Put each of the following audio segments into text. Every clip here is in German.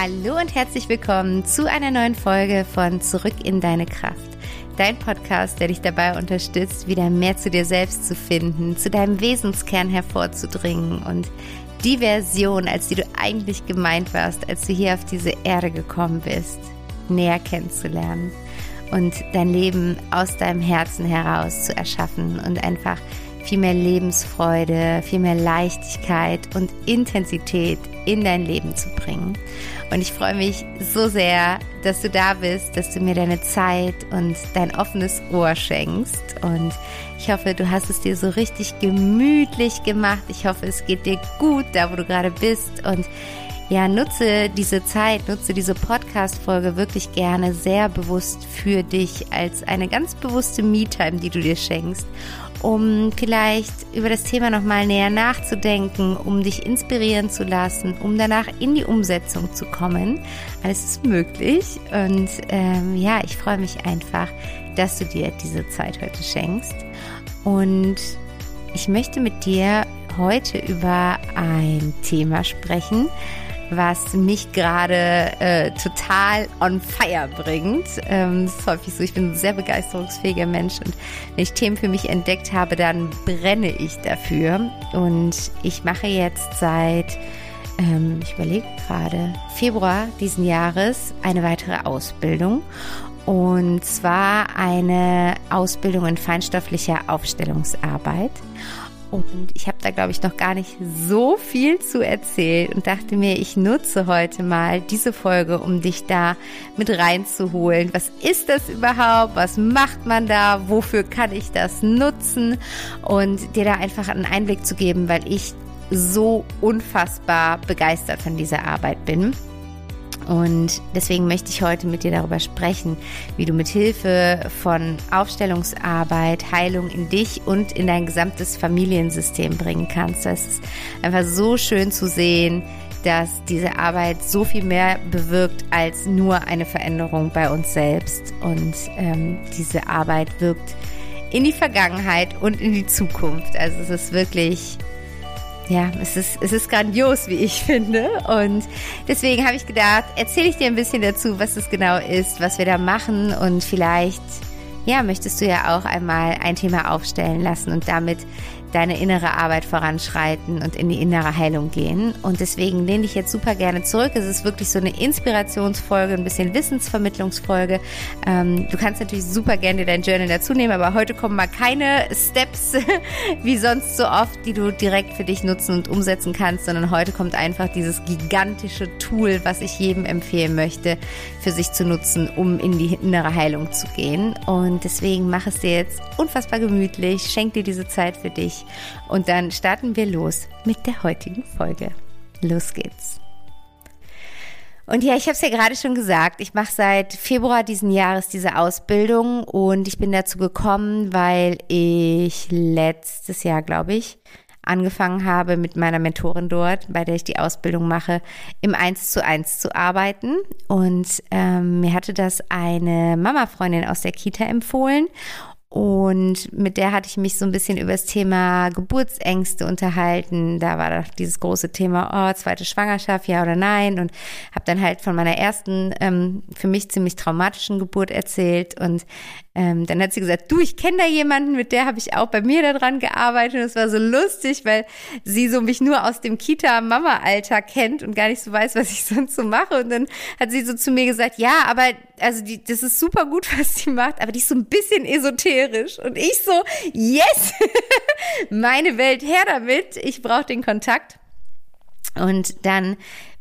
Hallo und herzlich willkommen zu einer neuen Folge von Zurück in deine Kraft. Dein Podcast, der dich dabei unterstützt, wieder mehr zu dir selbst zu finden, zu deinem Wesenskern hervorzudringen und die Version, als die du eigentlich gemeint warst, als du hier auf diese Erde gekommen bist, näher kennenzulernen und dein Leben aus deinem Herzen heraus zu erschaffen und einfach viel mehr Lebensfreude, viel mehr Leichtigkeit und Intensität in dein Leben zu bringen. Und ich freue mich so sehr, dass du da bist, dass du mir deine Zeit und dein offenes Ohr schenkst. Und ich hoffe, du hast es dir so richtig gemütlich gemacht. Ich hoffe, es geht dir gut, da wo du gerade bist. Und ja, nutze diese Zeit, nutze diese Podcast-Folge wirklich gerne sehr bewusst für dich als eine ganz bewusste Me-Time, die du dir schenkst um vielleicht über das Thema nochmal näher nachzudenken, um dich inspirieren zu lassen, um danach in die Umsetzung zu kommen. Alles ist möglich und ähm, ja, ich freue mich einfach, dass du dir diese Zeit heute schenkst. Und ich möchte mit dir heute über ein Thema sprechen, was mich gerade äh, total on fire bringt. Ähm, das ist häufig so, ich bin ein sehr begeisterungsfähiger Mensch und wenn ich Themen für mich entdeckt habe, dann brenne ich dafür. Und ich mache jetzt seit, ähm, ich überlege gerade, Februar diesen Jahres eine weitere Ausbildung. Und zwar eine Ausbildung in feinstofflicher Aufstellungsarbeit. Und ich habe da, glaube ich, noch gar nicht so viel zu erzählen und dachte mir, ich nutze heute mal diese Folge, um dich da mit reinzuholen. Was ist das überhaupt? Was macht man da? Wofür kann ich das nutzen? Und dir da einfach einen Einblick zu geben, weil ich so unfassbar begeistert von dieser Arbeit bin. Und deswegen möchte ich heute mit dir darüber sprechen, wie du mit Hilfe von Aufstellungsarbeit Heilung in dich und in dein gesamtes Familiensystem bringen kannst. Es ist einfach so schön zu sehen, dass diese Arbeit so viel mehr bewirkt als nur eine Veränderung bei uns selbst. Und ähm, diese Arbeit wirkt in die Vergangenheit und in die Zukunft. Also es ist wirklich ja, es ist, es ist grandios, wie ich finde. Und deswegen habe ich gedacht, erzähle ich dir ein bisschen dazu, was es genau ist, was wir da machen. Und vielleicht, ja, möchtest du ja auch einmal ein Thema aufstellen lassen und damit deine innere Arbeit voranschreiten und in die innere Heilung gehen. Und deswegen lehne ich jetzt super gerne zurück. Es ist wirklich so eine Inspirationsfolge, ein bisschen Wissensvermittlungsfolge. Ähm, du kannst natürlich super gerne dein Journal dazu nehmen, aber heute kommen mal keine Steps wie sonst so oft, die du direkt für dich nutzen und umsetzen kannst, sondern heute kommt einfach dieses gigantische Tool, was ich jedem empfehlen möchte, für sich zu nutzen, um in die innere Heilung zu gehen. Und deswegen mach es dir jetzt unfassbar gemütlich, schenk dir diese Zeit für dich und dann starten wir los mit der heutigen Folge. Los geht's. Und ja, ich habe es ja gerade schon gesagt, ich mache seit Februar diesen Jahres diese Ausbildung und ich bin dazu gekommen, weil ich letztes Jahr, glaube ich, angefangen habe mit meiner Mentorin dort, bei der ich die Ausbildung mache, im Eins zu eins zu arbeiten. Und ähm, mir hatte das eine Mama-Freundin aus der Kita empfohlen. Und mit der hatte ich mich so ein bisschen über das Thema Geburtsängste unterhalten. Da war doch dieses große Thema, oh, zweite Schwangerschaft, ja oder nein. Und habe dann halt von meiner ersten, ähm, für mich ziemlich traumatischen Geburt erzählt. Und ähm, dann hat sie gesagt, du, ich kenne da jemanden, mit der habe ich auch bei mir daran gearbeitet. Und es war so lustig, weil sie so mich nur aus dem Kita-Mama-Alter kennt und gar nicht so weiß, was ich sonst so mache. Und dann hat sie so zu mir gesagt, ja, aber also die, das ist super gut, was sie macht, aber die ist so ein bisschen esoterisch. Und ich so, yes, meine Welt her damit. Ich brauche den Kontakt. Und dann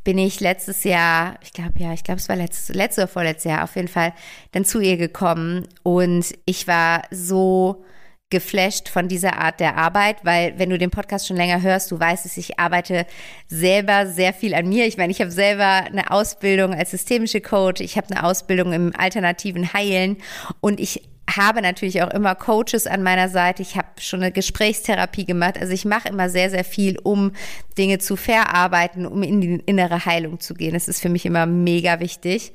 bin ich letztes Jahr, ich glaube ja, ich glaube es war letztes, letztes oder vorletztes Jahr auf jeden Fall, dann zu ihr gekommen und ich war so geflasht von dieser Art der Arbeit, weil wenn du den Podcast schon länger hörst, du weißt es, ich arbeite selber sehr viel an mir. Ich meine, ich habe selber eine Ausbildung als systemische Coach, ich habe eine Ausbildung im alternativen Heilen und ich habe natürlich auch immer Coaches an meiner Seite. Ich habe schon eine Gesprächstherapie gemacht. Also ich mache immer sehr, sehr viel, um Dinge zu verarbeiten, um in die innere Heilung zu gehen. Das ist für mich immer mega wichtig.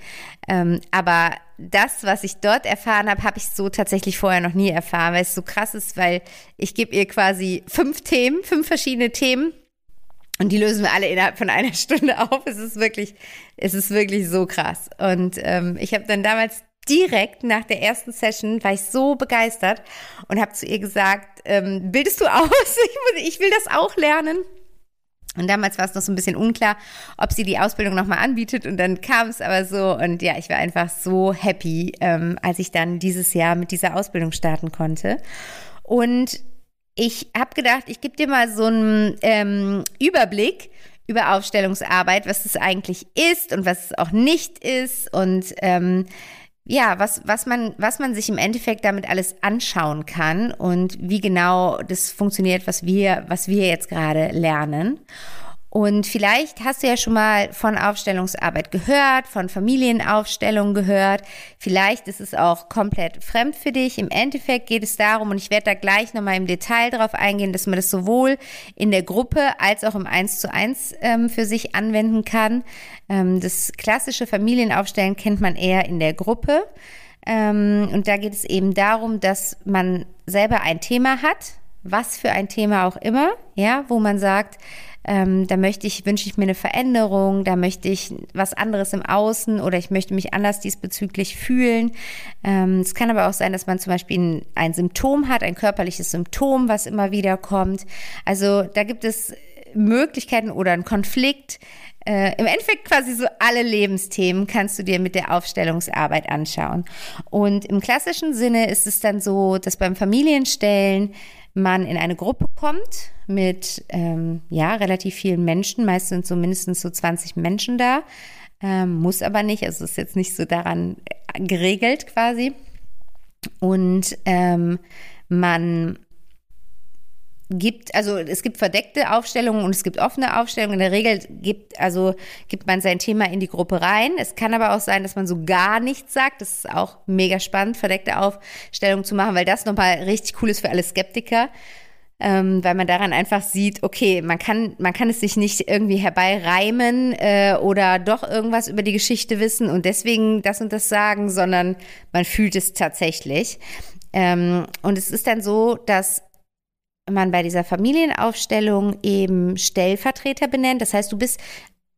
Ähm, aber das, was ich dort erfahren habe, habe ich so tatsächlich vorher noch nie erfahren, weil es so krass ist, weil ich gebe ihr quasi fünf Themen, fünf verschiedene Themen Und die lösen wir alle innerhalb von einer Stunde auf. Es ist wirklich, es ist wirklich so krass. Und ähm, ich habe dann damals direkt nach der ersten Session war ich so begeistert und habe zu ihr gesagt, ähm, bildest du aus? Ich, ich will das auch lernen. Und damals war es noch so ein bisschen unklar, ob sie die Ausbildung nochmal anbietet. Und dann kam es aber so. Und ja, ich war einfach so happy, ähm, als ich dann dieses Jahr mit dieser Ausbildung starten konnte. Und ich habe gedacht, ich gebe dir mal so einen ähm, Überblick über Aufstellungsarbeit, was es eigentlich ist und was es auch nicht ist. Und ähm, ja, was, was, man, was man sich im Endeffekt damit alles anschauen kann und wie genau das funktioniert, was wir, was wir jetzt gerade lernen. Und vielleicht hast du ja schon mal von Aufstellungsarbeit gehört, von Familienaufstellung gehört. Vielleicht ist es auch komplett fremd für dich. Im Endeffekt geht es darum, und ich werde da gleich nochmal im Detail drauf eingehen, dass man das sowohl in der Gruppe als auch im 1 zu 1 ähm, für sich anwenden kann. Ähm, das klassische Familienaufstellen kennt man eher in der Gruppe. Ähm, und da geht es eben darum, dass man selber ein Thema hat, was für ein Thema auch immer, ja, wo man sagt, ähm, da möchte ich, wünsche ich mir eine Veränderung, da möchte ich was anderes im Außen oder ich möchte mich anders diesbezüglich fühlen. Ähm, es kann aber auch sein, dass man zum Beispiel ein, ein Symptom hat, ein körperliches Symptom, was immer wieder kommt. Also da gibt es Möglichkeiten oder einen Konflikt. Äh, Im Endeffekt quasi so alle Lebensthemen kannst du dir mit der Aufstellungsarbeit anschauen. Und im klassischen Sinne ist es dann so, dass beim Familienstellen man in eine Gruppe kommt mit ähm, ja, relativ vielen Menschen, meistens so mindestens so 20 Menschen da, ähm, muss aber nicht, also ist jetzt nicht so daran geregelt quasi. Und ähm, man gibt, also es gibt verdeckte Aufstellungen und es gibt offene Aufstellungen. In der Regel gibt, also gibt man sein Thema in die Gruppe rein. Es kann aber auch sein, dass man so gar nichts sagt. Das ist auch mega spannend, verdeckte Aufstellungen zu machen, weil das nochmal richtig cool ist für alle Skeptiker. Ähm, weil man daran einfach sieht, okay, man kann, man kann es sich nicht irgendwie herbeireimen äh, oder doch irgendwas über die Geschichte wissen und deswegen das und das sagen, sondern man fühlt es tatsächlich. Ähm, und es ist dann so, dass man bei dieser Familienaufstellung eben Stellvertreter benennt. Das heißt, du bist,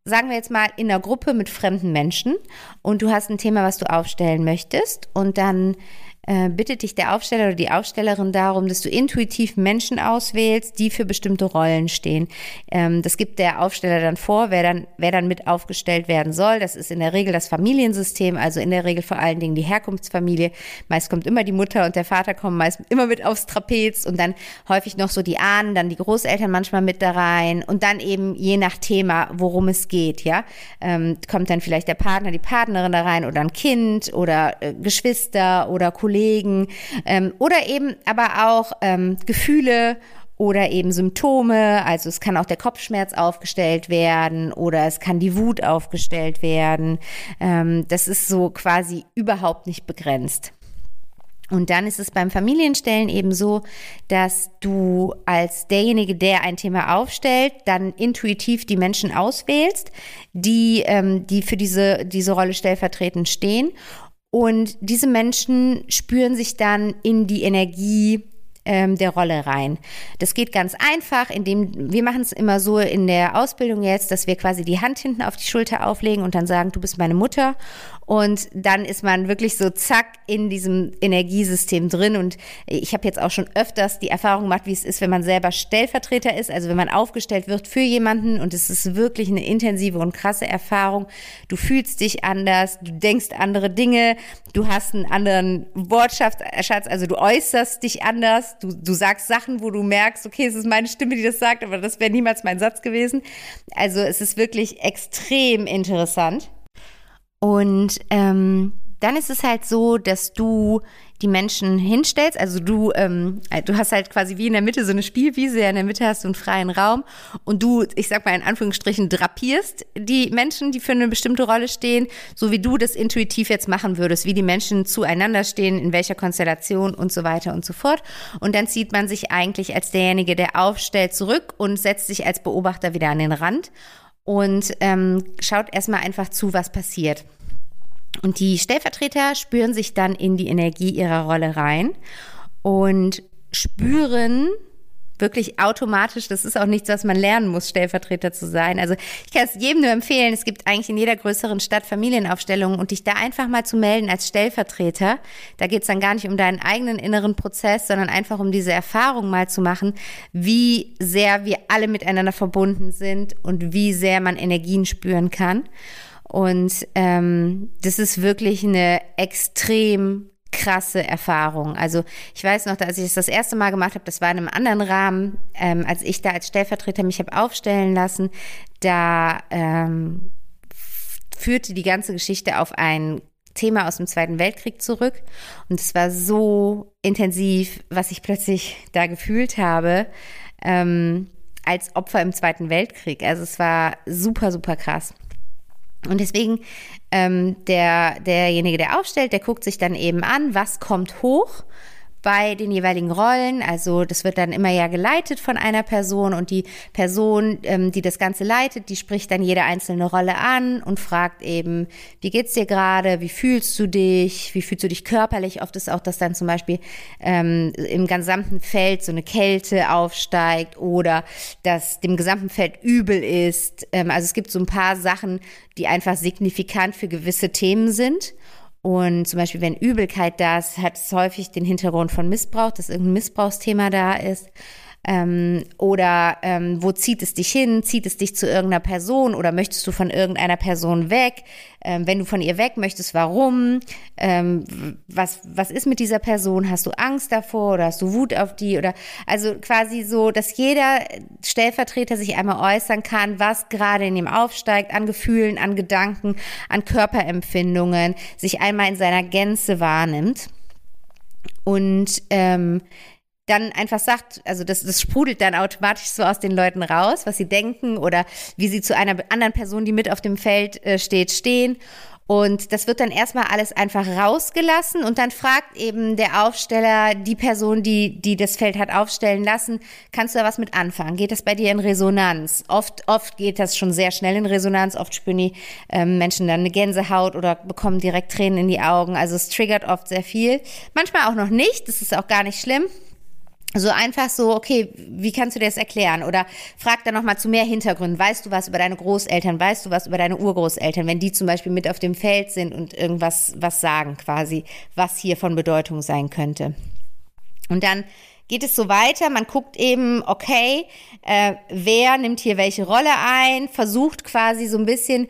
sagen wir jetzt mal, in einer Gruppe mit fremden Menschen und du hast ein Thema, was du aufstellen möchtest und dann äh, bittet dich der Aufsteller oder die Aufstellerin darum, dass du intuitiv Menschen auswählst, die für bestimmte Rollen stehen. Ähm, das gibt der Aufsteller dann vor, wer dann, wer dann mit aufgestellt werden soll. Das ist in der Regel das Familiensystem, also in der Regel vor allen Dingen die Herkunftsfamilie. Meist kommt immer die Mutter und der Vater kommen meist immer mit aufs Trapez und dann häufig noch so die Ahnen, dann die Großeltern manchmal mit da rein und dann eben je nach Thema, worum es geht, ja, ähm, kommt dann vielleicht der Partner, die Partnerin da rein oder ein Kind oder äh, Geschwister oder Kollegen Kollegen ähm, oder eben aber auch ähm, Gefühle oder eben Symptome. Also es kann auch der Kopfschmerz aufgestellt werden oder es kann die Wut aufgestellt werden. Ähm, das ist so quasi überhaupt nicht begrenzt. Und dann ist es beim Familienstellen eben so, dass du als derjenige, der ein Thema aufstellt, dann intuitiv die Menschen auswählst, die, ähm, die für diese, diese Rolle stellvertretend stehen. Und diese Menschen spüren sich dann in die Energie ähm, der Rolle rein. Das geht ganz einfach, indem wir machen es immer so in der Ausbildung jetzt, dass wir quasi die Hand hinten auf die Schulter auflegen und dann sagen, du bist meine Mutter und dann ist man wirklich so zack in diesem Energiesystem drin. Und ich habe jetzt auch schon öfters die Erfahrung gemacht, wie es ist, wenn man selber Stellvertreter ist, also wenn man aufgestellt wird für jemanden. Und es ist wirklich eine intensive und krasse Erfahrung. Du fühlst dich anders, du denkst andere Dinge, du hast einen anderen Wortschatz, also du äußerst dich anders, du, du sagst Sachen, wo du merkst, okay, es ist meine Stimme, die das sagt, aber das wäre niemals mein Satz gewesen. Also es ist wirklich extrem interessant. Und ähm, dann ist es halt so, dass du die Menschen hinstellst. Also du, ähm, du hast halt quasi wie in der Mitte so eine Spielwiese, in der Mitte hast du einen freien Raum und du, ich sag mal in Anführungsstrichen, drapierst die Menschen, die für eine bestimmte Rolle stehen, so wie du das intuitiv jetzt machen würdest, wie die Menschen zueinander stehen, in welcher Konstellation und so weiter und so fort. Und dann zieht man sich eigentlich als derjenige, der aufstellt, zurück und setzt sich als Beobachter wieder an den Rand und ähm, schaut erstmal einfach zu, was passiert. Und die Stellvertreter spüren sich dann in die Energie ihrer Rolle rein und spüren wirklich automatisch. Das ist auch nichts, was man lernen muss, Stellvertreter zu sein. Also ich kann es jedem nur empfehlen. Es gibt eigentlich in jeder größeren Stadt Familienaufstellungen und dich da einfach mal zu melden als Stellvertreter. Da geht es dann gar nicht um deinen eigenen inneren Prozess, sondern einfach um diese Erfahrung mal zu machen, wie sehr wir alle miteinander verbunden sind und wie sehr man Energien spüren kann. Und ähm, das ist wirklich eine extrem krasse Erfahrung. Also ich weiß noch, als ich das das erste Mal gemacht habe, das war in einem anderen Rahmen, ähm, als ich da als Stellvertreter mich habe aufstellen lassen, da ähm, führte die ganze Geschichte auf ein Thema aus dem Zweiten Weltkrieg zurück. Und es war so intensiv, was ich plötzlich da gefühlt habe, ähm, als Opfer im Zweiten Weltkrieg. Also es war super, super krass. Und deswegen ähm, der, derjenige, der aufstellt, der guckt sich dann eben an, was kommt hoch bei den jeweiligen Rollen. Also das wird dann immer ja geleitet von einer Person und die Person, ähm, die das Ganze leitet, die spricht dann jede einzelne Rolle an und fragt eben, wie geht's dir gerade, wie fühlst du dich, wie fühlst du dich körperlich. Oft ist auch, dass dann zum Beispiel ähm, im gesamten Feld so eine Kälte aufsteigt oder dass dem gesamten Feld übel ist. Ähm, also es gibt so ein paar Sachen, die einfach signifikant für gewisse Themen sind. Und zum Beispiel, wenn Übelkeit da ist, hat es häufig den Hintergrund von Missbrauch, dass irgendein Missbrauchsthema da ist. Ähm, oder ähm, wo zieht es dich hin? Zieht es dich zu irgendeiner Person oder möchtest du von irgendeiner Person weg? Ähm, wenn du von ihr weg möchtest, warum? Ähm, was, was ist mit dieser Person? Hast du Angst davor oder hast du Wut auf die? Oder also quasi so, dass jeder Stellvertreter sich einmal äußern kann, was gerade in ihm aufsteigt, an Gefühlen, an Gedanken, an Körperempfindungen, sich einmal in seiner Gänze wahrnimmt. Und ähm, dann einfach sagt, also das, das sprudelt dann automatisch so aus den Leuten raus, was sie denken oder wie sie zu einer anderen Person, die mit auf dem Feld äh, steht, stehen. Und das wird dann erstmal alles einfach rausgelassen und dann fragt eben der Aufsteller die Person, die, die das Feld hat aufstellen lassen, kannst du da was mit anfangen? Geht das bei dir in Resonanz? Oft, oft geht das schon sehr schnell in Resonanz. Oft spüren die ähm, Menschen dann eine Gänsehaut oder bekommen direkt Tränen in die Augen. Also es triggert oft sehr viel. Manchmal auch noch nicht. Das ist auch gar nicht schlimm so einfach so, okay, wie kannst du dir das erklären? Oder frag dann nochmal zu mehr Hintergründen. Weißt du was über deine Großeltern? Weißt du was über deine Urgroßeltern? Wenn die zum Beispiel mit auf dem Feld sind und irgendwas was sagen quasi, was hier von Bedeutung sein könnte. Und dann geht es so weiter. Man guckt eben, okay, äh, wer nimmt hier welche Rolle ein? Versucht quasi so ein bisschen,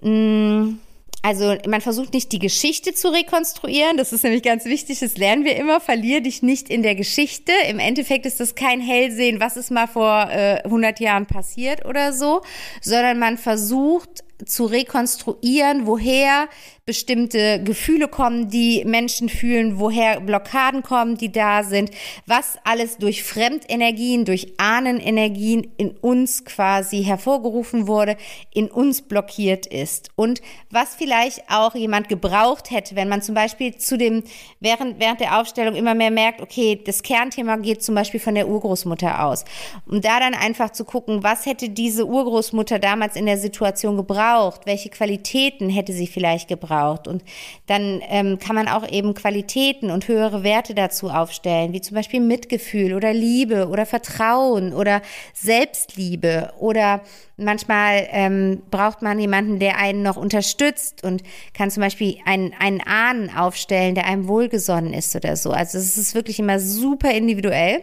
mh, mm, also man versucht nicht die Geschichte zu rekonstruieren, das ist nämlich ganz wichtig, das lernen wir immer, verlier dich nicht in der Geschichte. Im Endeffekt ist das kein Hellsehen, was ist mal vor äh, 100 Jahren passiert oder so, sondern man versucht zu rekonstruieren, woher bestimmte Gefühle kommen, die Menschen fühlen, woher Blockaden kommen, die da sind, was alles durch Fremdenergien, durch Ahnenenergien in uns quasi hervorgerufen wurde, in uns blockiert ist. Und was vielleicht auch jemand gebraucht hätte, wenn man zum Beispiel zu dem, während, während der Aufstellung immer mehr merkt, okay, das Kernthema geht zum Beispiel von der Urgroßmutter aus. Um da dann einfach zu gucken, was hätte diese Urgroßmutter damals in der Situation gebraucht, welche Qualitäten hätte sie vielleicht gebraucht, braucht. Und dann ähm, kann man auch eben Qualitäten und höhere Werte dazu aufstellen, wie zum Beispiel Mitgefühl oder Liebe oder Vertrauen oder Selbstliebe oder manchmal ähm, braucht man jemanden, der einen noch unterstützt und kann zum Beispiel einen, einen Ahnen aufstellen, der einem wohlgesonnen ist oder so. Also es ist wirklich immer super individuell.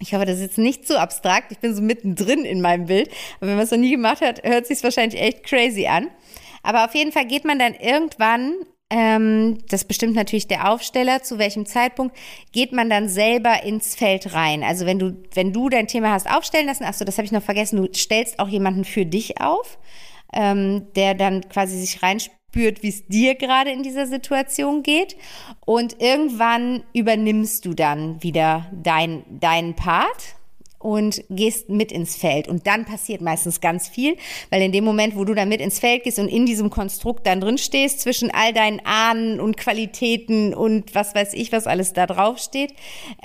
Ich hoffe, das ist jetzt nicht zu abstrakt. Ich bin so mittendrin in meinem Bild. Aber wenn man es noch nie gemacht hat, hört sich wahrscheinlich echt crazy an. Aber auf jeden Fall geht man dann irgendwann, ähm, das bestimmt natürlich der Aufsteller, zu welchem Zeitpunkt, geht man dann selber ins Feld rein. Also wenn du, wenn du dein Thema hast aufstellen lassen, ach so, das habe ich noch vergessen, du stellst auch jemanden für dich auf, ähm, der dann quasi sich reinspürt, wie es dir gerade in dieser Situation geht. Und irgendwann übernimmst du dann wieder dein, deinen Part und gehst mit ins Feld. Und dann passiert meistens ganz viel, weil in dem Moment, wo du dann mit ins Feld gehst und in diesem Konstrukt dann drin stehst, zwischen all deinen Ahnen und Qualitäten und was weiß ich, was alles da drauf steht,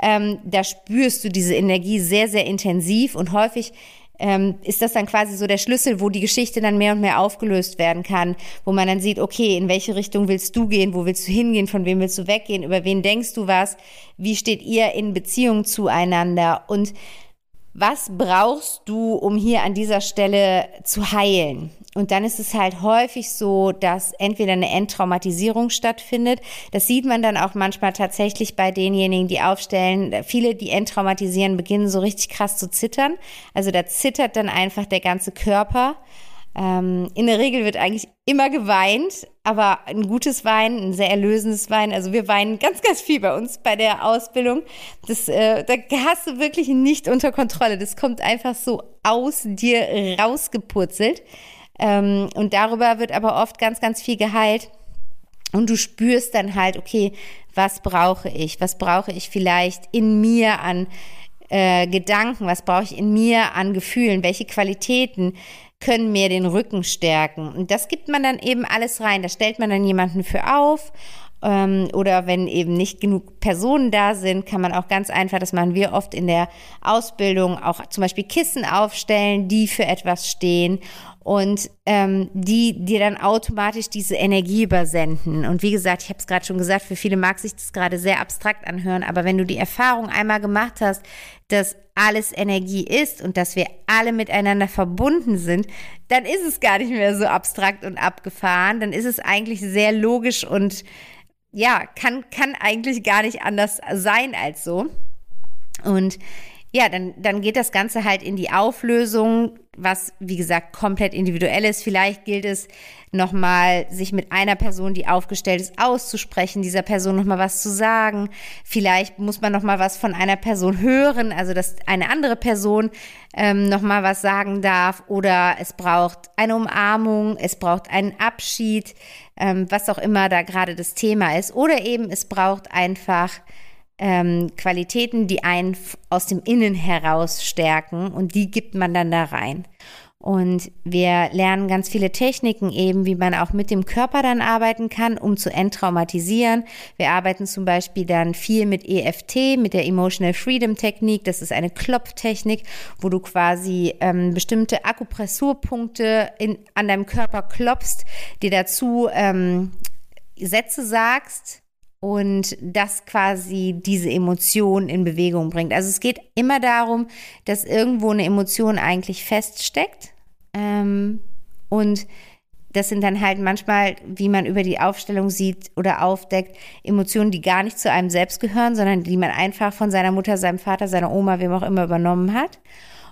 ähm, da spürst du diese Energie sehr, sehr intensiv und häufig ähm, ist das dann quasi so der Schlüssel, wo die Geschichte dann mehr und mehr aufgelöst werden kann, wo man dann sieht, okay, in welche Richtung willst du gehen, wo willst du hingehen, von wem willst du weggehen, über wen denkst du was, wie steht ihr in Beziehung zueinander und was brauchst du, um hier an dieser Stelle zu heilen? Und dann ist es halt häufig so, dass entweder eine Endtraumatisierung stattfindet. Das sieht man dann auch manchmal tatsächlich bei denjenigen, die aufstellen. Viele, die enttraumatisieren, beginnen so richtig krass zu zittern. Also da zittert dann einfach der ganze Körper. Ähm, in der Regel wird eigentlich immer geweint, aber ein gutes Weinen, ein sehr erlösendes Weinen. Also wir weinen ganz, ganz viel bei uns bei der Ausbildung. Das, äh, da hast du wirklich nicht unter Kontrolle. Das kommt einfach so aus dir rausgepurzelt. Ähm, und darüber wird aber oft ganz, ganz viel geheilt. Und du spürst dann halt, okay, was brauche ich? Was brauche ich vielleicht in mir an äh, Gedanken? Was brauche ich in mir an Gefühlen? Welche Qualitäten können mir den Rücken stärken. Und das gibt man dann eben alles rein. Da stellt man dann jemanden für auf. Ähm, oder wenn eben nicht genug Personen da sind, kann man auch ganz einfach, das machen wir oft in der Ausbildung, auch zum Beispiel Kissen aufstellen, die für etwas stehen und ähm, die dir dann automatisch diese Energie übersenden. Und wie gesagt, ich habe es gerade schon gesagt, für viele mag sich das gerade sehr abstrakt anhören, aber wenn du die Erfahrung einmal gemacht hast, dass alles Energie ist und dass wir alle miteinander verbunden sind, dann ist es gar nicht mehr so abstrakt und abgefahren. Dann ist es eigentlich sehr logisch und ja, kann, kann eigentlich gar nicht anders sein als so. Und ja, dann, dann geht das Ganze halt in die Auflösung, was wie gesagt komplett individuell ist. Vielleicht gilt es nochmal, sich mit einer Person, die aufgestellt ist, auszusprechen, dieser Person nochmal was zu sagen. Vielleicht muss man nochmal was von einer Person hören, also dass eine andere Person ähm, nochmal was sagen darf. Oder es braucht eine Umarmung, es braucht einen Abschied, ähm, was auch immer da gerade das Thema ist. Oder eben es braucht einfach ähm, Qualitäten, die einen aus dem Innen heraus stärken und die gibt man dann da rein. Und wir lernen ganz viele Techniken eben, wie man auch mit dem Körper dann arbeiten kann, um zu enttraumatisieren. Wir arbeiten zum Beispiel dann viel mit EFT, mit der Emotional Freedom Technik. Das ist eine Klopftechnik, wo du quasi ähm, bestimmte Akupressurpunkte in, an deinem Körper klopfst, dir dazu ähm, Sätze sagst, und das quasi diese Emotion in Bewegung bringt. Also es geht immer darum, dass irgendwo eine Emotion eigentlich feststeckt ähm, und das sind dann halt manchmal, wie man über die Aufstellung sieht oder aufdeckt, Emotionen, die gar nicht zu einem selbst gehören, sondern die man einfach von seiner Mutter, seinem Vater, seiner Oma, wem auch immer übernommen hat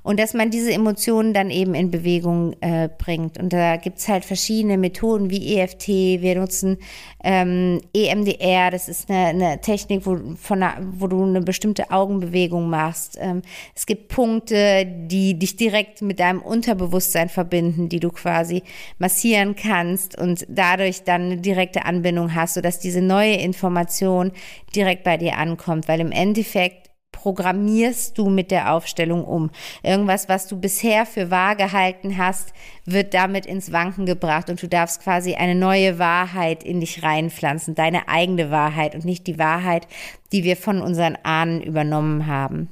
und dass man diese Emotionen dann eben in Bewegung äh, bringt. Und da gibt's halt verschiedene Methoden wie EFT, wir nutzen ähm, EMDR, das ist eine, eine Technik, wo, von einer, wo du eine bestimmte Augenbewegung machst. Ähm, es gibt Punkte, die dich direkt mit deinem Unterbewusstsein verbinden, die du quasi massieren kannst und dadurch dann eine direkte Anbindung hast, sodass diese neue Information direkt bei dir ankommt, weil im Endeffekt programmierst du mit der Aufstellung um. Irgendwas, was du bisher für wahr gehalten hast, wird damit ins Wanken gebracht und du darfst quasi eine neue Wahrheit in dich reinpflanzen, deine eigene Wahrheit und nicht die Wahrheit, die wir von unseren Ahnen übernommen haben.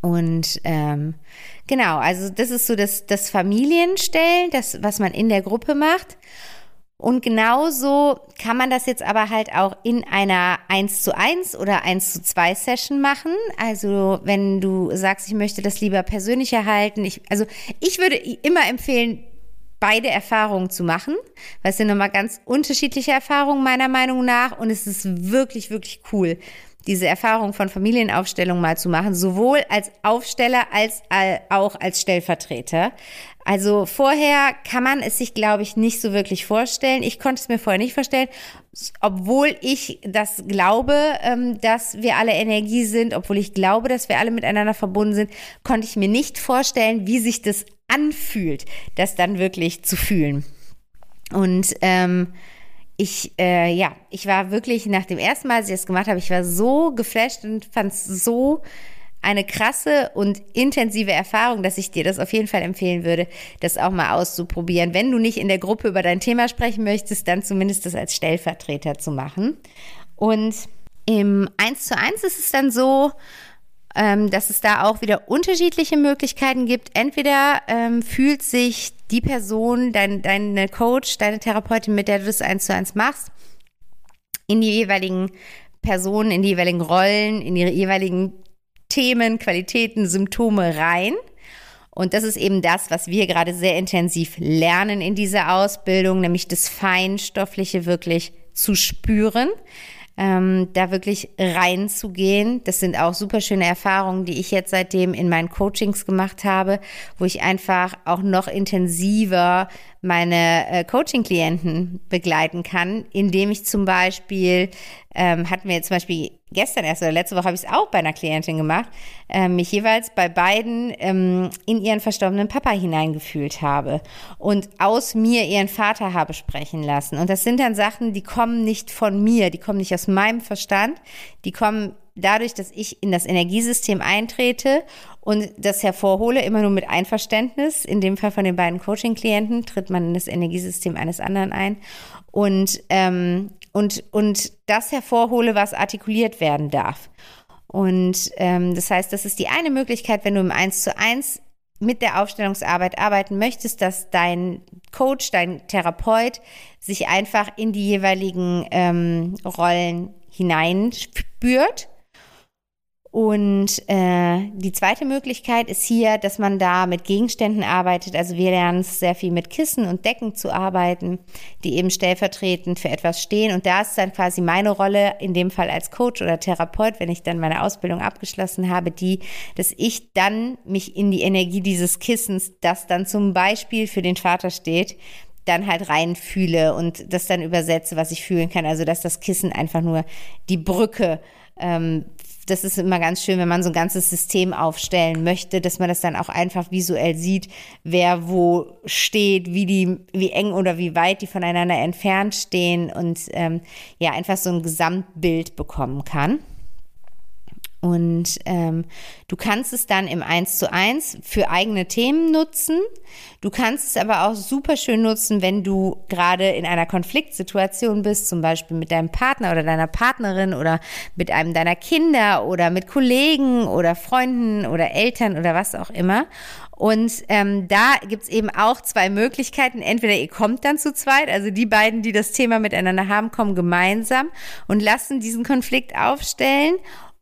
Und ähm, genau, also das ist so das, das Familienstellen, das, was man in der Gruppe macht. Und genauso kann man das jetzt aber halt auch in einer 1 zu 1 oder 1 zu 2 Session machen. Also wenn du sagst, ich möchte das lieber persönlich erhalten. Ich, also ich würde immer empfehlen, beide Erfahrungen zu machen, weil es sind nochmal ganz unterschiedliche Erfahrungen meiner Meinung nach und es ist wirklich, wirklich cool, diese Erfahrung von Familienaufstellung mal zu machen, sowohl als Aufsteller als auch als Stellvertreter. Also vorher kann man es sich, glaube ich, nicht so wirklich vorstellen. Ich konnte es mir vorher nicht vorstellen, obwohl ich das glaube, ähm, dass wir alle Energie sind, obwohl ich glaube, dass wir alle miteinander verbunden sind, konnte ich mir nicht vorstellen, wie sich das anfühlt, das dann wirklich zu fühlen. Und ähm, ich, äh, ja, ich war wirklich nach dem ersten Mal, als ich das gemacht habe, ich war so geflasht und fand es so eine krasse und intensive Erfahrung, dass ich dir das auf jeden Fall empfehlen würde, das auch mal auszuprobieren. Wenn du nicht in der Gruppe über dein Thema sprechen möchtest, dann zumindest das als Stellvertreter zu machen. Und im 1 zu 1 ist es dann so, ähm, dass es da auch wieder unterschiedliche Möglichkeiten gibt. Entweder ähm, fühlt sich die Person, dein, deine Coach, deine Therapeutin, mit der du das eins zu eins machst, in die jeweiligen Personen, in die jeweiligen Rollen, in ihre jeweiligen Themen, Qualitäten, Symptome rein. Und das ist eben das, was wir gerade sehr intensiv lernen in dieser Ausbildung, nämlich das Feinstoffliche wirklich zu spüren ähm, da wirklich reinzugehen. Das sind auch super schöne Erfahrungen, die ich jetzt seitdem in meinen Coachings gemacht habe, wo ich einfach auch noch intensiver meine äh, Coaching-Klienten begleiten kann, indem ich zum Beispiel, ähm, hatten wir jetzt zum Beispiel gestern erst oder letzte Woche habe ich es auch bei einer Klientin gemacht, äh, mich jeweils bei beiden ähm, in ihren verstorbenen Papa hineingefühlt habe und aus mir ihren Vater habe sprechen lassen. Und das sind dann Sachen, die kommen nicht von mir, die kommen nicht aus meinem Verstand, die kommen dadurch, dass ich in das Energiesystem eintrete und das hervorhole, immer nur mit Einverständnis, in dem Fall von den beiden Coaching-Klienten, tritt man in das Energiesystem eines anderen ein. Und, ähm, und, und das hervorhole, was artikuliert werden darf. Und ähm, das heißt, das ist die eine Möglichkeit, wenn du im Eins zu eins mit der Aufstellungsarbeit arbeiten möchtest, dass dein Coach, dein Therapeut sich einfach in die jeweiligen ähm, Rollen hineinspürt und äh, die zweite Möglichkeit ist hier, dass man da mit Gegenständen arbeitet. Also wir lernen sehr viel mit Kissen und Decken zu arbeiten, die eben stellvertretend für etwas stehen. Und da ist dann quasi meine Rolle, in dem Fall als Coach oder Therapeut, wenn ich dann meine Ausbildung abgeschlossen habe, die, dass ich dann mich in die Energie dieses Kissens, das dann zum Beispiel für den Vater steht, dann halt reinfühle und das dann übersetze, was ich fühlen kann. Also dass das Kissen einfach nur die Brücke ähm, das ist immer ganz schön, wenn man so ein ganzes System aufstellen möchte, dass man das dann auch einfach visuell sieht, wer wo steht, wie die, wie eng oder wie weit die voneinander entfernt stehen und ähm, ja, einfach so ein Gesamtbild bekommen kann. Und ähm, du kannst es dann im Eins zu eins für eigene Themen nutzen. Du kannst es aber auch super schön nutzen, wenn du gerade in einer Konfliktsituation bist, zum Beispiel mit deinem Partner oder deiner Partnerin oder mit einem deiner Kinder oder mit Kollegen oder Freunden oder Eltern oder was auch immer. Und ähm, da gibt's eben auch zwei Möglichkeiten. Entweder ihr kommt dann zu zweit, also die beiden, die das Thema miteinander haben, kommen gemeinsam und lassen diesen Konflikt aufstellen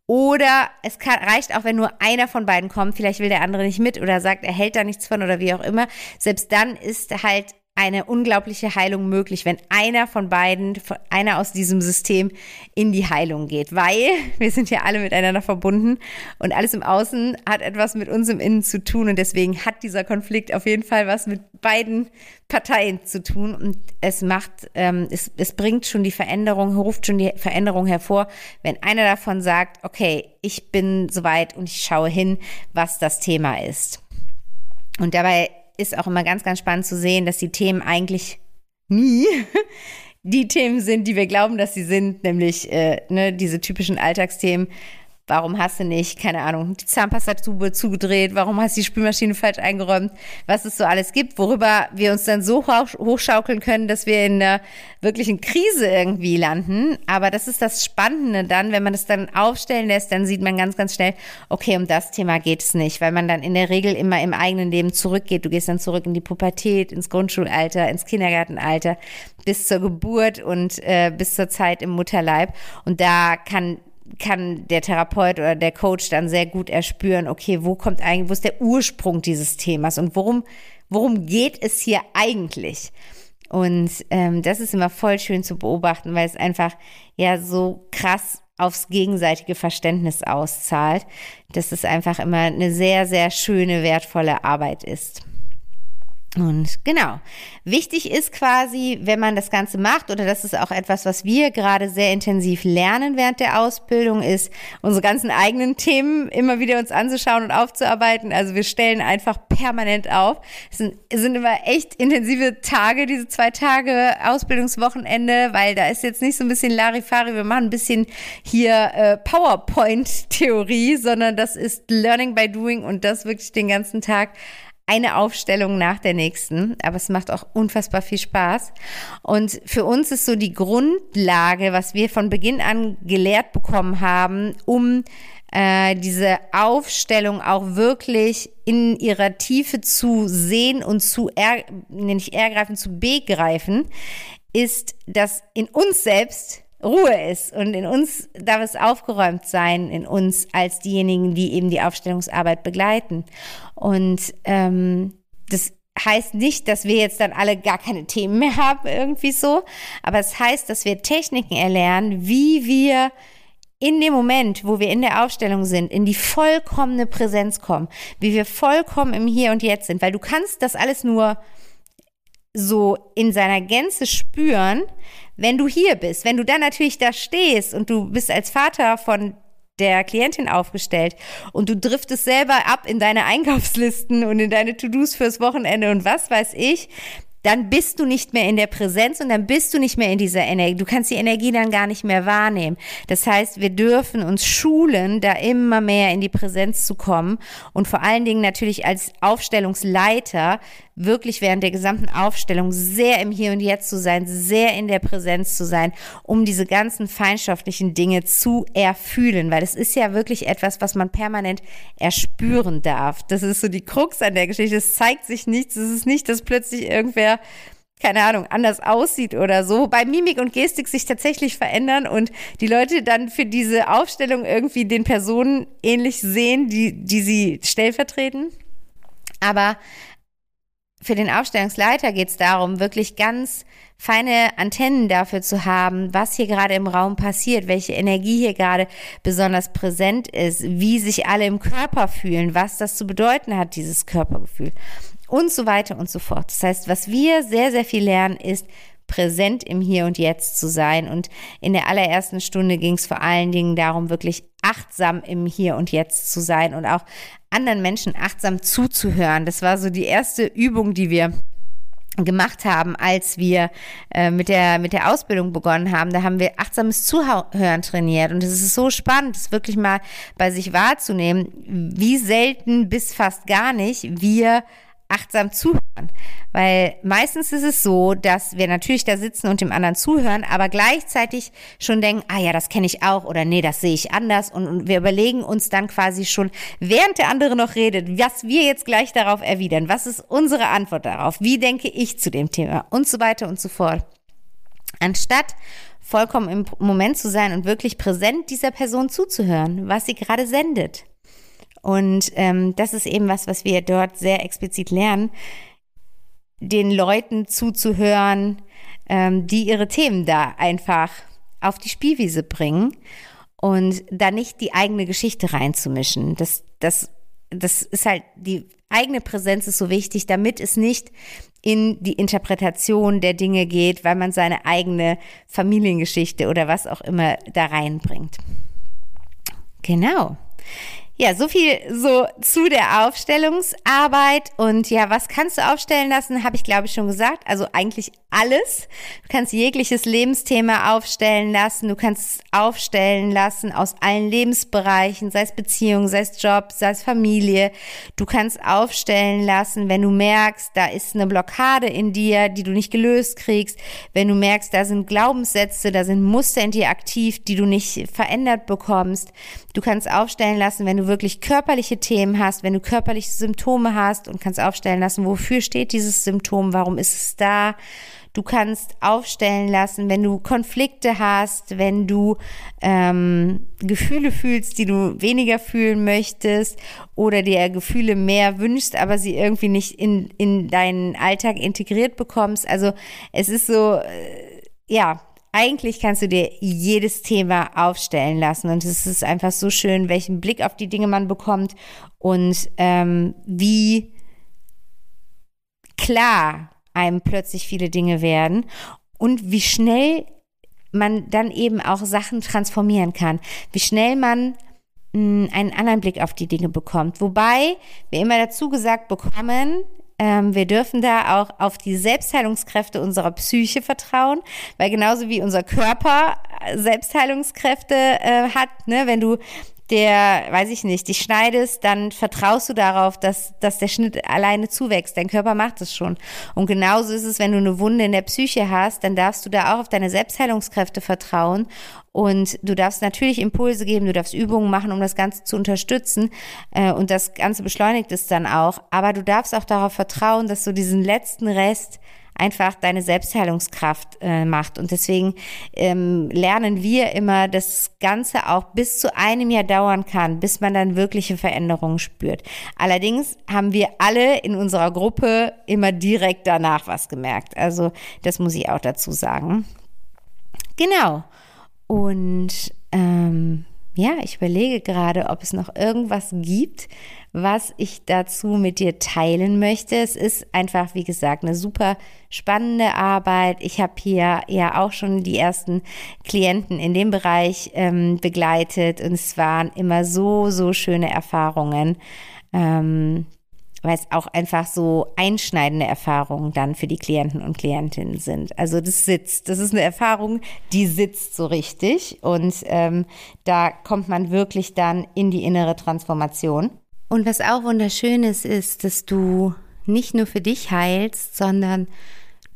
oder es kann, reicht auch, wenn nur einer von beiden kommt. Vielleicht will der andere nicht mit oder sagt, er hält da nichts von oder wie auch immer. Selbst dann ist halt eine unglaubliche Heilung möglich, wenn einer von beiden, einer aus diesem System in die Heilung geht. Weil wir sind ja alle miteinander verbunden und alles im Außen hat etwas mit uns im Innen zu tun und deswegen hat dieser Konflikt auf jeden Fall was mit beiden Parteien zu tun und es macht, ähm, es, es bringt schon die Veränderung, ruft schon die Veränderung hervor, wenn einer davon sagt, okay, ich bin soweit und ich schaue hin, was das Thema ist. Und dabei ist auch immer ganz, ganz spannend zu sehen, dass die Themen eigentlich nie die Themen sind, die wir glauben, dass sie sind, nämlich äh, ne, diese typischen Alltagsthemen, Warum hast du nicht, keine Ahnung, die Zahnpastatube zugedreht? Warum hast du die Spülmaschine falsch eingeräumt? Was es so alles gibt, worüber wir uns dann so hochschaukeln können, dass wir in einer wirklichen Krise irgendwie landen. Aber das ist das Spannende dann, wenn man es dann aufstellen lässt, dann sieht man ganz, ganz schnell, okay, um das Thema geht es nicht, weil man dann in der Regel immer im eigenen Leben zurückgeht. Du gehst dann zurück in die Pubertät, ins Grundschulalter, ins Kindergartenalter, bis zur Geburt und äh, bis zur Zeit im Mutterleib. Und da kann kann der Therapeut oder der Coach dann sehr gut erspüren, okay, wo kommt eigentlich, wo ist der Ursprung dieses Themas und worum, worum geht es hier eigentlich? Und ähm, das ist immer voll schön zu beobachten, weil es einfach ja so krass aufs gegenseitige Verständnis auszahlt, dass es einfach immer eine sehr, sehr schöne, wertvolle Arbeit ist. Und genau, wichtig ist quasi, wenn man das Ganze macht, oder das ist auch etwas, was wir gerade sehr intensiv lernen während der Ausbildung, ist, unsere ganzen eigenen Themen immer wieder uns anzuschauen und aufzuarbeiten. Also wir stellen einfach permanent auf. Es sind, es sind immer echt intensive Tage, diese zwei Tage Ausbildungswochenende, weil da ist jetzt nicht so ein bisschen Larifari, wir machen ein bisschen hier äh, PowerPoint-Theorie, sondern das ist Learning by Doing und das wirklich den ganzen Tag eine Aufstellung nach der nächsten, aber es macht auch unfassbar viel Spaß. Und für uns ist so die Grundlage, was wir von Beginn an gelehrt bekommen haben, um äh, diese Aufstellung auch wirklich in ihrer Tiefe zu sehen und zu, er, nicht ergreifen, zu begreifen, ist, dass in uns selbst Ruhe ist. Und in uns darf es aufgeräumt sein, in uns als diejenigen, die eben die Aufstellungsarbeit begleiten. Und ähm, das heißt nicht, dass wir jetzt dann alle gar keine Themen mehr haben, irgendwie so, aber es heißt, dass wir Techniken erlernen, wie wir in dem Moment, wo wir in der Aufstellung sind, in die vollkommene Präsenz kommen, wie wir vollkommen im Hier und Jetzt sind, weil du kannst das alles nur so in seiner Gänze spüren, wenn du hier bist. Wenn du dann natürlich da stehst und du bist als Vater von der Klientin aufgestellt und du driftest selber ab in deine Einkaufslisten und in deine To-Dos fürs Wochenende und was weiß ich, dann bist du nicht mehr in der Präsenz und dann bist du nicht mehr in dieser Energie. Du kannst die Energie dann gar nicht mehr wahrnehmen. Das heißt, wir dürfen uns schulen, da immer mehr in die Präsenz zu kommen und vor allen Dingen natürlich als Aufstellungsleiter wirklich während der gesamten Aufstellung sehr im Hier und Jetzt zu sein, sehr in der Präsenz zu sein, um diese ganzen feindschaftlichen Dinge zu erfühlen, weil es ist ja wirklich etwas, was man permanent erspüren darf. Das ist so die Krux an der Geschichte. Es zeigt sich nichts. Es ist nicht, dass plötzlich irgendwer keine Ahnung, anders aussieht oder so. Bei Mimik und Gestik sich tatsächlich verändern und die Leute dann für diese Aufstellung irgendwie den Personen ähnlich sehen, die, die sie stellvertreten. Aber für den Aufstellungsleiter geht es darum, wirklich ganz feine Antennen dafür zu haben, was hier gerade im Raum passiert, welche Energie hier gerade besonders präsent ist, wie sich alle im Körper fühlen, was das zu bedeuten hat, dieses Körpergefühl und so weiter und so fort. Das heißt, was wir sehr, sehr viel lernen, ist präsent im Hier und Jetzt zu sein. Und in der allerersten Stunde ging es vor allen Dingen darum, wirklich achtsam im Hier und Jetzt zu sein und auch anderen Menschen achtsam zuzuhören. Das war so die erste Übung, die wir gemacht haben, als wir äh, mit der mit der Ausbildung begonnen haben, da haben wir achtsames Zuhören trainiert. Und es ist so spannend, das wirklich mal bei sich wahrzunehmen, wie selten bis fast gar nicht wir achtsam zuhören. Weil meistens ist es so, dass wir natürlich da sitzen und dem anderen zuhören, aber gleichzeitig schon denken, ah ja, das kenne ich auch oder nee, das sehe ich anders und, wir überlegen uns dann quasi schon, während der andere noch redet, was wir jetzt gleich darauf erwidern, was ist unsere Antwort darauf, wie denke ich zu dem Thema und so weiter und so fort. Anstatt vollkommen im Moment zu sein und wirklich präsent dieser Person zuzuhören, was sie gerade sendet. Und ähm, das ist eben was, was wir dort sehr explizit lernen, den Leuten zuzuhören, ähm, die ihre Themen da einfach auf die Spielwiese bringen und da nicht die eigene Geschichte reinzumischen. Das, das, das ist halt, die eigene Präsenz ist so wichtig, damit es nicht in die Interpretation der Dinge geht, weil man seine eigene Familiengeschichte oder was auch immer da reinbringt. Genau. Ja, so viel so zu der Aufstellungsarbeit und ja, was kannst du aufstellen lassen, habe ich glaube ich schon gesagt. Also eigentlich alles. Du kannst jegliches Lebensthema aufstellen lassen. Du kannst aufstellen lassen aus allen Lebensbereichen, sei es Beziehung, sei es Job, sei es Familie. Du kannst aufstellen lassen, wenn du merkst, da ist eine Blockade in dir, die du nicht gelöst kriegst. Wenn du merkst, da sind Glaubenssätze, da sind Muster in dir aktiv, die du nicht verändert bekommst. Du kannst aufstellen lassen, wenn du wirklich körperliche Themen hast, wenn du körperliche Symptome hast und kannst aufstellen lassen, wofür steht dieses Symptom, warum ist es da. Du kannst aufstellen lassen, wenn du Konflikte hast, wenn du ähm, Gefühle fühlst, die du weniger fühlen möchtest oder dir Gefühle mehr wünschst, aber sie irgendwie nicht in, in deinen Alltag integriert bekommst. Also es ist so, äh, ja, eigentlich kannst du dir jedes Thema aufstellen lassen und es ist einfach so schön, welchen Blick auf die Dinge man bekommt und ähm, wie klar einem plötzlich viele Dinge werden und wie schnell man dann eben auch Sachen transformieren kann, wie schnell man mh, hm, einen anderen Blick auf die Dinge bekommt. Wobei wir immer dazu gesagt bekommen, ähm, wir dürfen da auch auf die Selbstheilungskräfte unserer Psyche vertrauen, weil genauso wie unser Körper Selbstheilungskräfte äh, hat, ne, wenn du der, weiß ich nicht, dich schneidest, dann vertraust du darauf, dass, dass der Schnitt alleine zuwächst. Dein Körper macht es schon. Und genauso ist es, wenn du eine Wunde in der Psyche hast, dann darfst du da auch auf deine Selbstheilungskräfte vertrauen. Und du darfst natürlich Impulse geben, du darfst Übungen machen, um das Ganze zu unterstützen. Äh, und das Ganze beschleunigt es dann auch. Aber du darfst auch darauf vertrauen, dass du diesen letzten Rest einfach deine Selbstheilungskraft äh, macht. Und deswegen ähm, lernen wir immer, dass das Ganze auch bis zu einem Jahr dauern kann, bis man dann wirkliche Veränderungen spürt. Allerdings haben wir alle in unserer Gruppe immer direkt danach was gemerkt. Also das muss ich auch dazu sagen. Genau. Und ähm, ja, ich überlege gerade, ob es noch irgendwas gibt, was ich dazu mit dir teilen möchte. Es ist einfach, wie gesagt, eine super spannende Arbeit. Ich habe hier ja auch schon die ersten Klienten in dem Bereich ähm, begleitet und es waren immer so, so schöne Erfahrungen. Ähm, weil es auch einfach so einschneidende Erfahrungen dann für die Klienten und Klientinnen sind. Also das sitzt, das ist eine Erfahrung, die sitzt so richtig und ähm, da kommt man wirklich dann in die innere Transformation. Und was auch wunderschön ist, ist, dass du nicht nur für dich heilst, sondern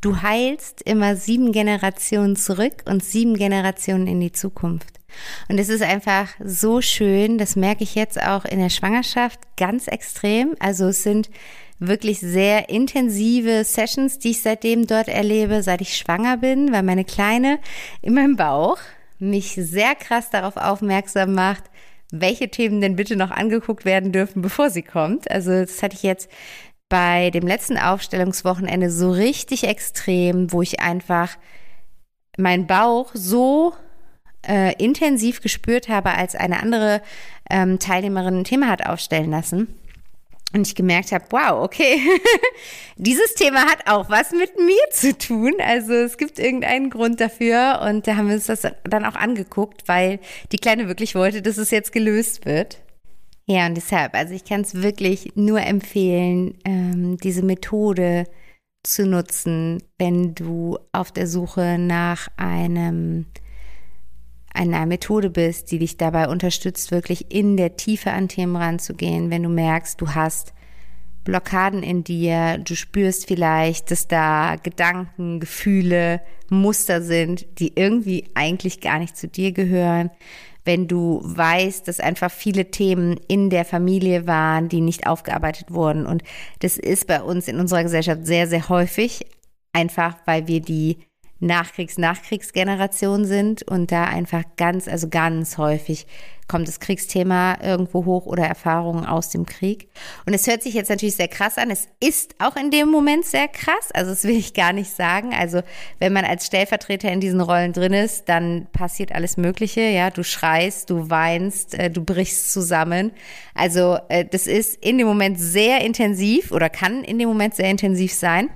du heilst immer sieben Generationen zurück und sieben Generationen in die Zukunft. Und es ist einfach so schön, das merke ich jetzt auch in der Schwangerschaft ganz extrem. Also es sind wirklich sehr intensive Sessions, die ich seitdem dort erlebe, seit ich schwanger bin, weil meine Kleine in meinem Bauch mich sehr krass darauf aufmerksam macht, welche Themen denn bitte noch angeguckt werden dürfen, bevor sie kommt. Also das hatte ich jetzt bei dem letzten Aufstellungswochenende so richtig extrem, wo ich einfach meinen Bauch so äh, intensiv gespürt habe, als eine andere ähm, Teilnehmerin ein Thema hat aufstellen lassen. Und ich gemerkt habe, wow, okay, dieses Thema hat auch was mit mir zu tun. Also es gibt irgendeinen Grund dafür und da haben wir uns das dann auch angeguckt, weil die Kleine wirklich wollte, dass es jetzt gelöst wird. Ja, und deshalb, also ich kann es wirklich nur empfehlen, ähm, diese Methode zu nutzen, wenn du auf der Suche nach einem einer Methode bist, die dich dabei unterstützt, wirklich in der Tiefe an Themen ranzugehen, wenn du merkst, du hast Blockaden in dir, du spürst vielleicht, dass da Gedanken, Gefühle, Muster sind, die irgendwie eigentlich gar nicht zu dir gehören. Wenn du weißt, dass einfach viele Themen in der Familie waren, die nicht aufgearbeitet wurden. Und das ist bei uns in unserer Gesellschaft sehr, sehr häufig, einfach weil wir die Nachkriegs-Nachkriegsgeneration sind und da einfach ganz, also ganz häufig kommt das Kriegsthema irgendwo hoch oder Erfahrungen aus dem Krieg. Und es hört sich jetzt natürlich sehr krass an. Es ist auch in dem Moment sehr krass. Also das will ich gar nicht sagen. Also wenn man als Stellvertreter in diesen Rollen drin ist, dann passiert alles Mögliche. Ja, du schreist, du weinst, äh, du brichst zusammen. Also äh, das ist in dem Moment sehr intensiv oder kann in dem Moment sehr intensiv sein.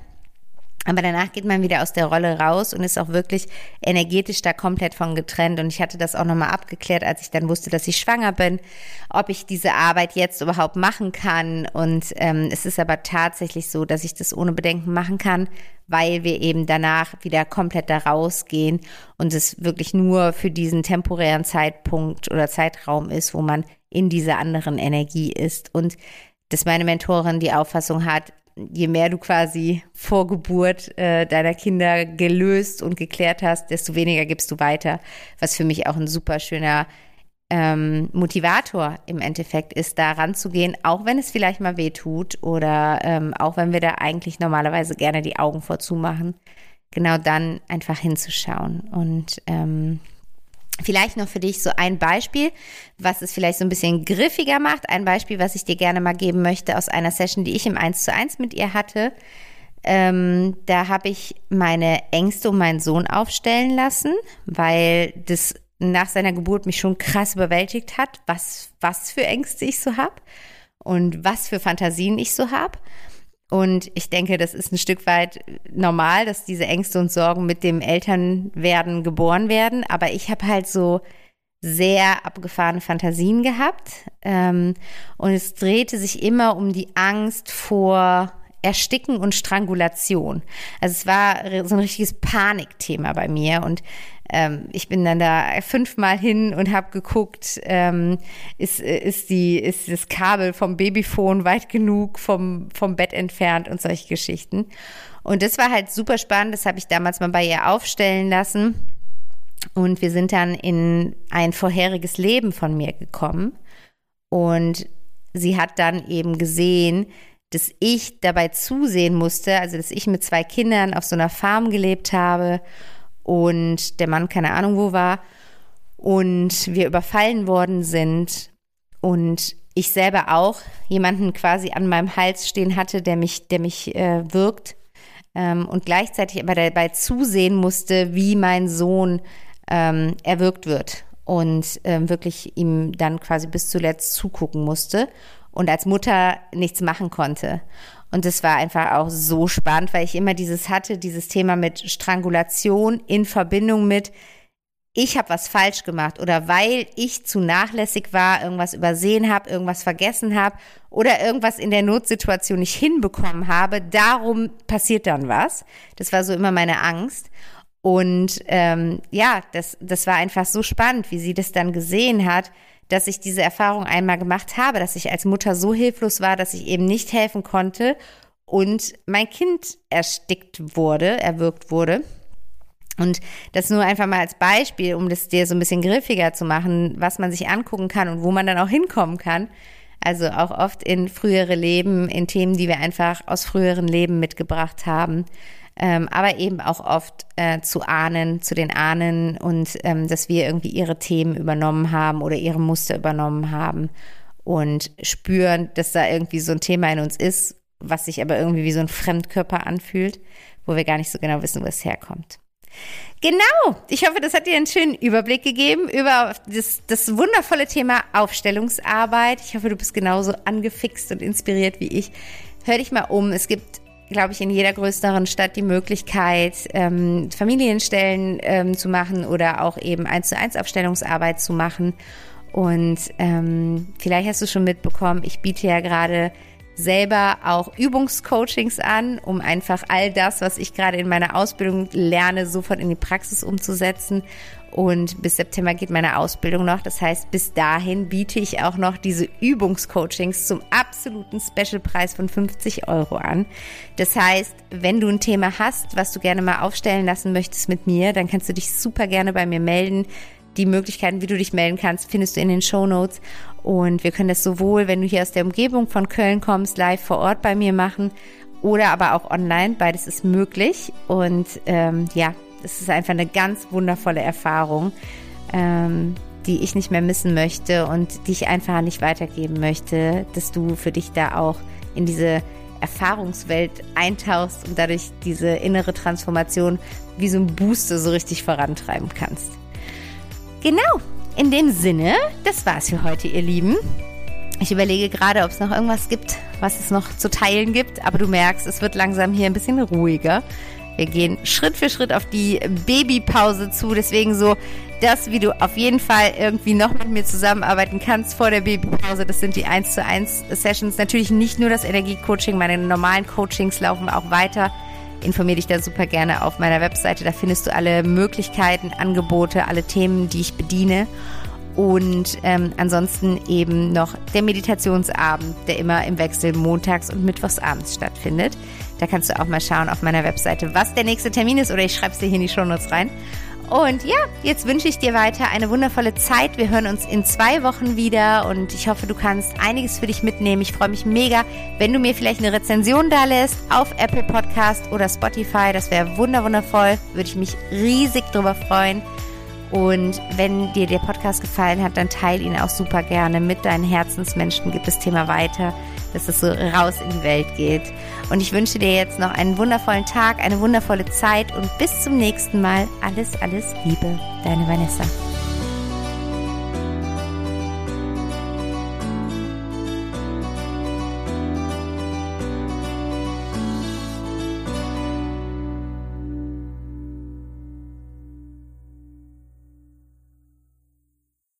Aber danach geht man wieder aus der Rolle raus und ist auch wirklich energetisch da komplett von getrennt. Und ich hatte das auch nochmal abgeklärt, als ich dann wusste, dass ich schwanger bin, ob ich diese Arbeit jetzt überhaupt machen kann. Und ähm, es ist aber tatsächlich so, dass ich das ohne Bedenken machen kann, weil wir eben danach wieder komplett da rausgehen und es wirklich nur für diesen temporären Zeitpunkt oder Zeitraum ist, wo man in dieser anderen Energie ist. Und dass meine Mentorin die Auffassung hat, je mehr du quasi vor Geburt äh, deiner Kinder gelöst und geklärt hast, desto weniger gibst du weiter. Was für mich auch ein super schöner ähm, Motivator im Endeffekt ist, da ranzugehen, auch wenn es vielleicht mal weh tut oder ähm, auch wenn wir da eigentlich normalerweise gerne die Augen vorzumachen, genau dann einfach hinzuschauen. Und ähm, Vielleicht noch für dich so ein Beispiel, was es vielleicht so ein bisschen griffiger macht. Ein Beispiel, was ich dir gerne mal geben möchte aus einer Session, die ich im 1 zu 1 mit ihr hatte. Ähm, da habe ich meine Ängste um meinen Sohn aufstellen lassen, weil das nach seiner Geburt mich schon krass überwältigt hat, was, was für Ängste ich so habe und was für Fantasien ich so habe. Und ich denke, das ist ein Stück weit normal, dass diese Ängste und Sorgen mit dem Elternwerden geboren werden. Aber ich habe halt so sehr abgefahrene Fantasien gehabt. Ähm, und es drehte sich immer um die Angst vor Ersticken und Strangulation. Also es war so ein richtiges Panikthema bei mir und ähm, ich bin dann da fünfmal hin und habe geguckt, ähm, ist, ist, die, ist das Kabel vom Babyphone weit genug vom, vom Bett entfernt und solche Geschichten. Und das war halt super spannend, das habe ich damals mal bei ihr aufstellen lassen. Und wir sind dann in ein vorheriges Leben von mir gekommen. Und sie hat dann eben gesehen, dass ich dabei zusehen musste, also dass ich mit zwei Kindern auf so einer Farm gelebt habe und der Mann keine Ahnung wo war und wir überfallen worden sind und ich selber auch jemanden quasi an meinem Hals stehen hatte, der mich, der mich äh, wirkt ähm, und gleichzeitig aber dabei zusehen musste, wie mein Sohn ähm, erwürgt wird und ähm, wirklich ihm dann quasi bis zuletzt zugucken musste und als Mutter nichts machen konnte. Und das war einfach auch so spannend, weil ich immer dieses hatte, dieses Thema mit Strangulation in Verbindung mit, ich habe was falsch gemacht oder weil ich zu nachlässig war, irgendwas übersehen habe, irgendwas vergessen habe oder irgendwas in der Notsituation nicht hinbekommen habe, darum passiert dann was. Das war so immer meine Angst. Und ähm, ja, das, das war einfach so spannend, wie sie das dann gesehen hat, dass ich diese Erfahrung einmal gemacht habe, dass ich als Mutter so hilflos war, dass ich eben nicht helfen konnte und mein Kind erstickt wurde, erwürgt wurde. Und das nur einfach mal als Beispiel, um das dir so ein bisschen griffiger zu machen, was man sich angucken kann und wo man dann auch hinkommen kann. Also auch oft in frühere Leben, in Themen, die wir einfach aus früheren Leben mitgebracht haben ähm, aber eben auch oft äh, zu Ahnen, zu den Ahnen und ähm, dass wir irgendwie ihre Themen übernommen haben oder ihre Muster übernommen haben und spüren, dass da irgendwie so ein Thema in uns ist, was sich aber irgendwie wie so ein Fremdkörper anfühlt, wo wir gar nicht so genau wissen, wo es herkommt. Genau, ich hoffe, das hat dir einen schönen Überblick gegeben über das, das wundervolle Thema Aufstellungsarbeit. Ich hoffe, du bist genauso angefixt und inspiriert wie ich. Hör dich mal um. Es gibt glaube ich, in jeder größeren Stadt die Möglichkeit, ähm, Familienstellen ähm, zu machen oder auch eben eins zu eins Aufstellungsarbeit zu machen. Und ähm, vielleicht hast du schon mitbekommen, ich biete ja gerade selber auch Übungscoachings an, um einfach all das, was ich gerade in meiner Ausbildung lerne, sofort in die Praxis umzusetzen. Und bis September geht meine Ausbildung noch. Das heißt, bis dahin biete ich auch noch diese Übungscoachings zum absoluten Specialpreis von 50 Euro an. Das heißt, wenn du ein Thema hast, was du gerne mal aufstellen lassen möchtest mit mir, dann kannst du dich super gerne bei mir melden. Die Möglichkeiten, wie du dich melden kannst, findest du in den Show Notes. Und wir können das sowohl, wenn du hier aus der Umgebung von Köln kommst, live vor Ort bei mir machen oder aber auch online. Beides ist möglich. Und ähm, ja, es ist einfach eine ganz wundervolle Erfahrung, ähm, die ich nicht mehr missen möchte und die ich einfach nicht weitergeben möchte, dass du für dich da auch in diese Erfahrungswelt eintauchst und dadurch diese innere Transformation wie so ein Booster so richtig vorantreiben kannst. Genau, in dem Sinne, das war's für heute, ihr Lieben. Ich überlege gerade, ob es noch irgendwas gibt, was es noch zu teilen gibt, aber du merkst, es wird langsam hier ein bisschen ruhiger. Wir gehen Schritt für Schritt auf die Babypause zu. Deswegen so, das, wie du auf jeden Fall irgendwie noch mit mir zusammenarbeiten kannst vor der Babypause, das sind die 1 zu 1 Sessions. Natürlich nicht nur das Energiecoaching, meine normalen Coachings laufen auch weiter. Informiere dich da super gerne auf meiner Webseite. Da findest du alle Möglichkeiten, Angebote, alle Themen, die ich bediene. Und ähm, ansonsten eben noch der Meditationsabend, der immer im Wechsel montags und mittwochsabends stattfindet. Da kannst du auch mal schauen auf meiner Webseite, was der nächste Termin ist oder ich schreibe es dir hier in die Shownotes rein. Und ja, jetzt wünsche ich dir weiter eine wundervolle Zeit. Wir hören uns in zwei Wochen wieder und ich hoffe, du kannst einiges für dich mitnehmen. Ich freue mich mega, wenn du mir vielleicht eine Rezension da lässt auf Apple Podcast oder Spotify. Das wäre wunderwundervoll. Würde ich mich riesig drüber freuen. Und wenn dir der Podcast gefallen hat, dann teile ihn auch super gerne mit deinen Herzensmenschen. Gib das Thema weiter, dass es so raus in die Welt geht. Und ich wünsche dir jetzt noch einen wundervollen Tag, eine wundervolle Zeit und bis zum nächsten Mal. Alles, alles Liebe, deine Vanessa.